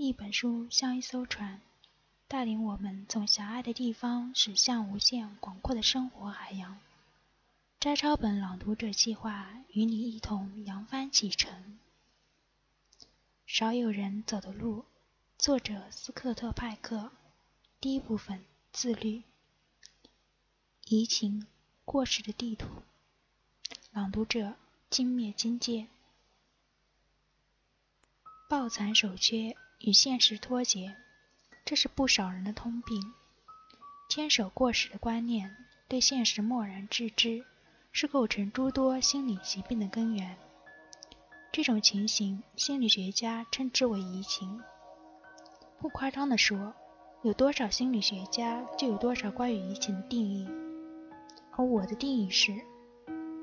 一本书像一艘船，带领我们从狭隘的地方驶向无限广阔的生活海洋。摘抄本朗读者计划与你一同扬帆启程。少有人走的路，作者斯科特·派克。第一部分：自律。移情，过时的地图。朗读者：精灭金界。抱残守缺，与现实脱节，这是不少人的通病。坚守过时的观念，对现实漠然置之。是构成诸多心理疾病的根源。这种情形，心理学家称之为移情。不夸张地说，有多少心理学家，就有多少关于移情的定义。而我的定义是，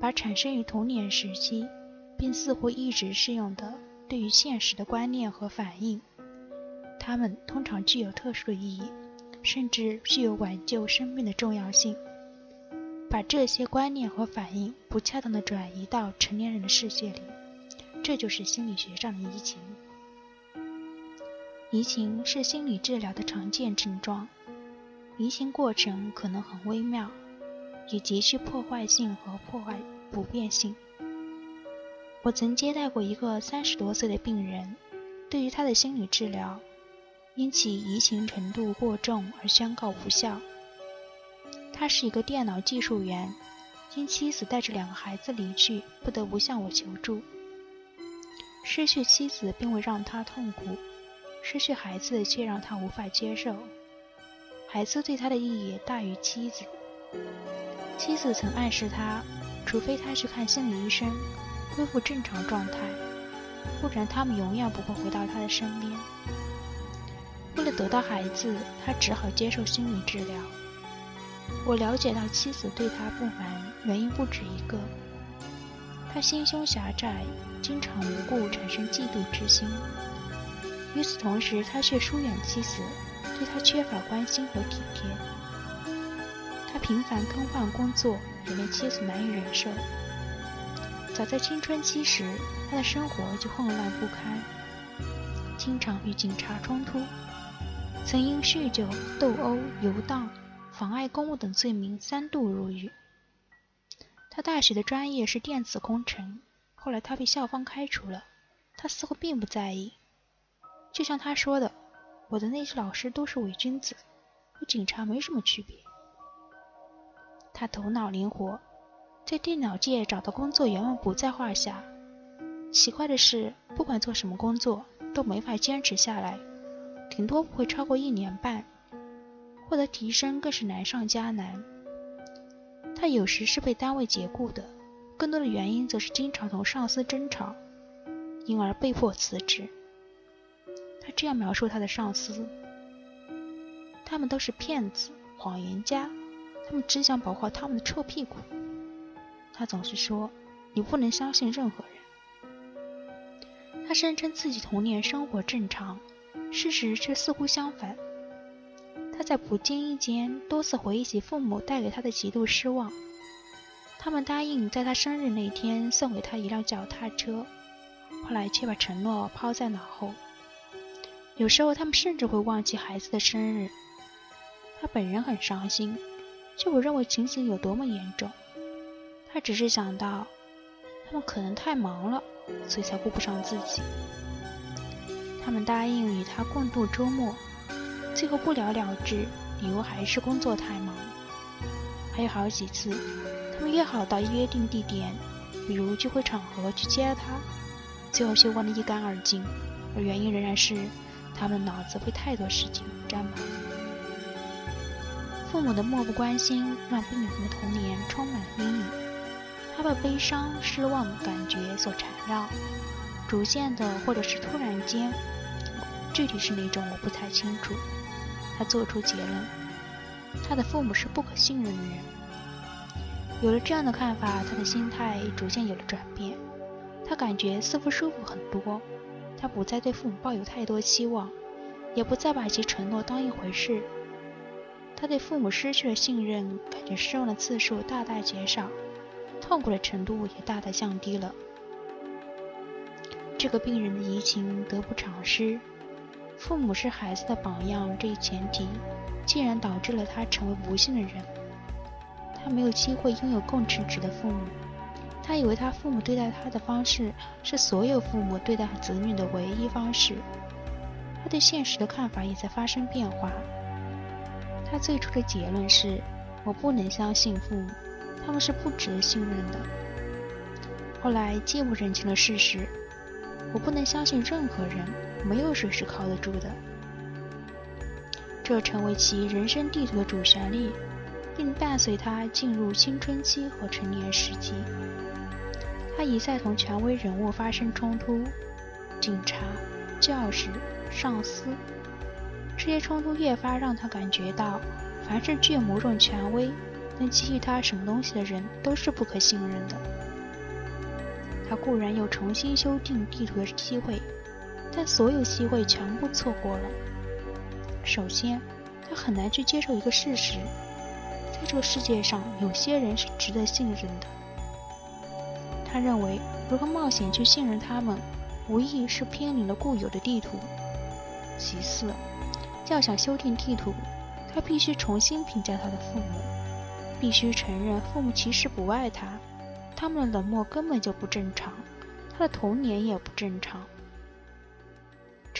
把产生于童年时期，并似乎一直适用的对于现实的观念和反应，它们通常具有特殊的意义，甚至具有挽救生命的重要性。把这些观念和反应不恰当的转移到成年人的世界里，这就是心理学上的移情。移情是心理治疗的常见症状，移情过程可能很微妙，也极具破坏性和破坏不便性。我曾接待过一个三十多岁的病人，对于他的心理治疗，因其移情程度过重而宣告无效。他是一个电脑技术员，因妻子带着两个孩子离去，不得不向我求助。失去妻子并未让他痛苦，失去孩子却让他无法接受。孩子对他的意义大于妻子。妻子曾暗示他，除非他去看心理医生，恢复正常状态，不然他们永远不会回到他的身边。为了得到孩子，他只好接受心理治疗。我了解到妻子对他不满，原因不止一个。他心胸狭窄，经常无故产生嫉妒之心。与此同时，他却疏远妻子，对他缺乏关心和体贴。他频繁更换工作，也令妻子难以忍受。早在青春期时，他的生活就混乱不堪，经常与警察冲突，曾因酗酒、斗殴、游荡。妨碍公务等罪名三度入狱。他大学的专业是电子工程，后来他被校方开除了。他似乎并不在意，就像他说的：“我的那些老师都是伪君子，和警察没什么区别。”他头脑灵活，在电脑界找到工作远远不在话下。奇怪的是，不管做什么工作都没法坚持下来，顶多不会超过一年半。获得提升更是难上加难。他有时是被单位解雇的，更多的原因则是经常同上司争吵，因而被迫辞职。他这样描述他的上司：“他们都是骗子、谎言家，他们只想保护他们的臭屁股。”他总是说：“你不能相信任何人。”他声称自己童年生活正常，事实却似乎相反。他在不经意间多次回忆起父母带给他的极度失望。他们答应在他生日那天送给他一辆脚踏车，后来却把承诺抛在脑后。有时候，他们甚至会忘记孩子的生日。他本人很伤心，却不认为情形有多么严重。他只是想到，他们可能太忙了，所以才顾不上自己。他们答应与他共度周末。最后不了了之，理由还是工作太忙。还有好几次，他们约好到约定地点，比如聚会场合去接他，最后却忘得一干二净，而原因仍然是他们脑子被太多事情占满。父母的漠不关心让病人的童年充满了阴影，他被悲伤、失望的感觉所缠绕，逐渐的或者是突然间，具体是哪种我不太清楚。他做出结论：他的父母是不可信任的人。有了这样的看法，他的心态逐渐有了转变。他感觉似乎舒服很多。他不再对父母抱有太多期望，也不再把其承诺当一回事。他对父母失去了信任，感觉失望的次数大大减少，痛苦的程度也大大降低了。这个病人的移情得不偿失。父母是孩子的榜样这一前提，竟然导致了他成为不幸的人。他没有机会拥有更称职的父母，他以为他父母对待他的方式是所有父母对待子女的唯一方式。他对现实的看法也在发生变化。他最初的结论是：我不能相信父母，他们是不值得信任的。后来进一步认清了事实：我不能相信任何人，没有谁是靠得住的。这成为其人生地图的主旋律。并伴随他进入青春期和成年时期。他一再同权威人物发生冲突，警察、教师、上司。这些冲突越发让他感觉到，凡是具有某种权威、能给予他什么东西的人，都是不可信任的。他固然有重新修订地图的机会，但所有机会全部错过了。首先，他很难去接受一个事实。在这个世界上，有些人是值得信任的。他认为，如何冒险去信任他们，无疑是偏离了固有的地图。其次，要想修订地图，他必须重新评价他的父母，必须承认父母其实不爱他，他们的冷漠根本就不正常，他的童年也不正常。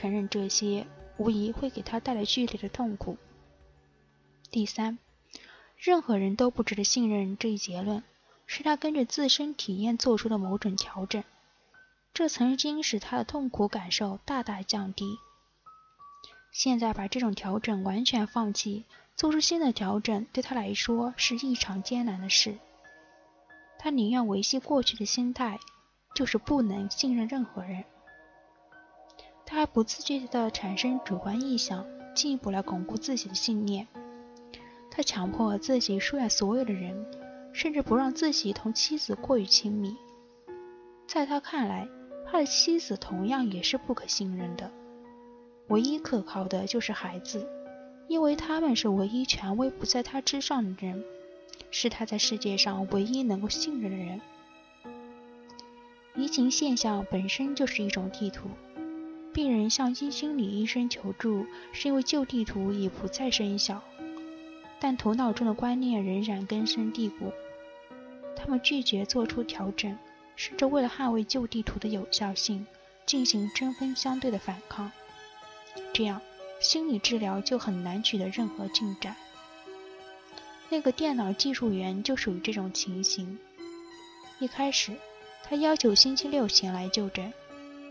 承认这些，无疑会给他带来剧烈的痛苦。第三。任何人都不值得信任这一结论，是他根据自身体验做出的某种调整。这曾经使他的痛苦感受大大降低。现在把这种调整完全放弃，做出新的调整，对他来说是异常艰难的事。他宁愿维系过去的心态，就是不能信任任何人。他还不自觉地产生主观意向，进一步来巩固自己的信念。他强迫自己疏远所有的人，甚至不让自己同妻子过于亲密。在他看来，他的妻子同样也是不可信任的。唯一可靠的就是孩子，因为他们是唯一权威不在他之上的人，是他在世界上唯一能够信任的人。移情现象本身就是一种地图。病人向心理医生求助，是因为旧地图已不再生效。但头脑中的观念仍然根深蒂固，他们拒绝做出调整，甚至为了捍卫旧地图的有效性，进行针锋相对的反抗。这样，心理治疗就很难取得任何进展。那个电脑技术员就属于这种情形。一开始，他要求星期六前来就诊，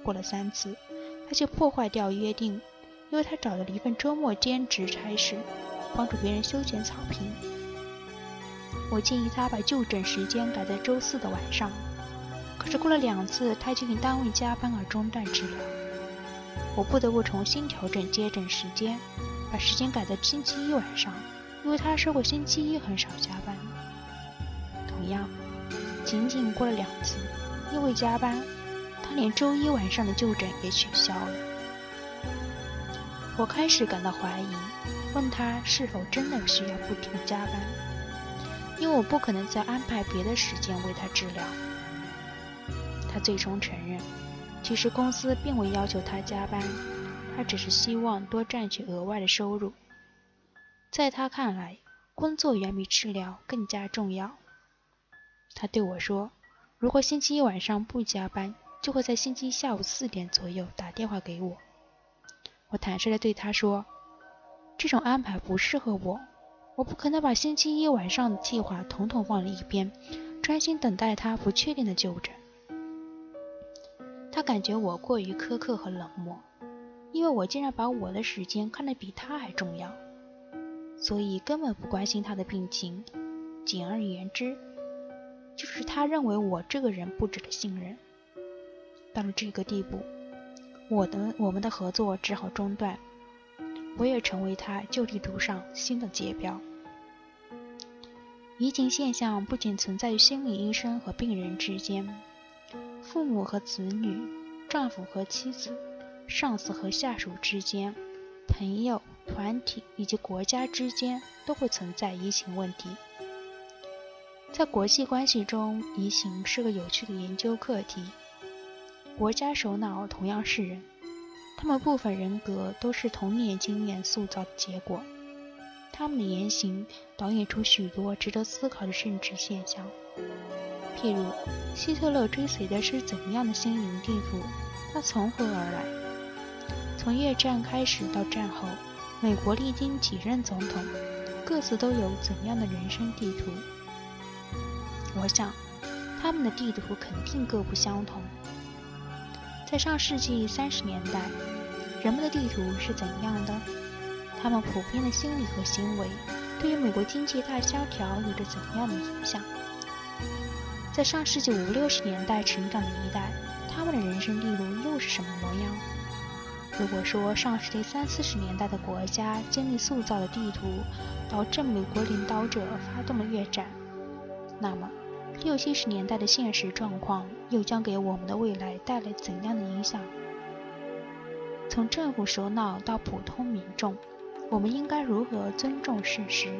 过了三次，他就破坏掉约定，因为他找到了一份周末兼职差事。帮助别人修剪草坪。我建议他把就诊时间改在周四的晚上，可是过了两次，他就因单位加班而中断治疗。我不得不重新调整接诊时间，把时间改在星期一晚上，因为他说过星期一很少加班。同样，仅仅过了两次，因为加班，连周一晚上的就诊也取消了。我开始感到怀疑。问他是否真的需要不停加班，因为我不可能再安排别的时间为他治疗。他最终承认，其实公司并未要求他加班，他只是希望多赚取额外的收入。在他看来，工作远比治疗更加重要。他对我说：“如果星期一晚上不加班，就会在星期一下午四点左右打电话给我。”我坦率地对他说。这种安排不适合我，我不可能把星期一晚上的计划统统放在一边，专心等待他不确定的就诊。他感觉我过于苛刻和冷漠，因为我竟然把我的时间看得比他还重要，所以根本不关心他的病情。简而言之，就是他认为我这个人不值得信任。到了这个地步，我的我们的合作只好中断。我也成为他旧地图上新的界标。移情现象不仅存在于心理医生和病人之间，父母和子女、丈夫和妻子、上司和下属之间、朋友、团体以及国家之间都会存在移情问题。在国际关系中，移情是个有趣的研究课题。国家首脑同样是人。他们部分人格都是童年经验塑造的结果。他们的言行导演出许多值得思考的政治现象，譬如希特勒追随的是怎样的心灵地图？他从何而来？从越战开始到战后，美国历经几任总统，各自都有怎样的人生地图？我想，他们的地图肯定各不相同。在上世纪三十年代，人们的地图是怎样的？他们普遍的心理和行为，对于美国经济大萧条有着怎样的影响？在上世纪五六十年代成长的一代，他们的人生地图又是什么模样？如果说上世纪三四十年代的国家经历塑造的地图，导致美国领导者发动了越战，那么六七十年代的现实状况又将给我们的未来带来怎样的影响？从政府首脑到普通民众。我们应该如何尊重事实，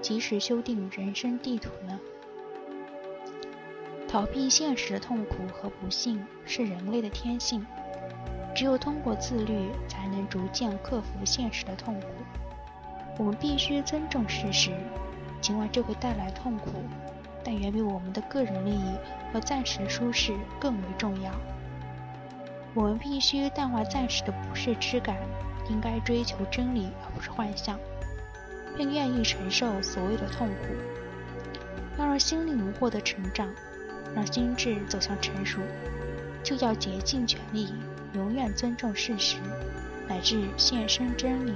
及时修订人生地图呢？逃避现实的痛苦和不幸是人类的天性，只有通过自律，才能逐渐克服现实的痛苦。我们必须尊重事实，尽管这会带来痛苦，但远比我们的个人利益和暂时的舒适更为重要。我们必须淡化暂时的不适之感。应该追求真理而不是幻想，并愿意承受所谓的痛苦。要让心灵获得成长，让心智走向成熟，就要竭尽全力，永远尊重事实，乃至献身真理。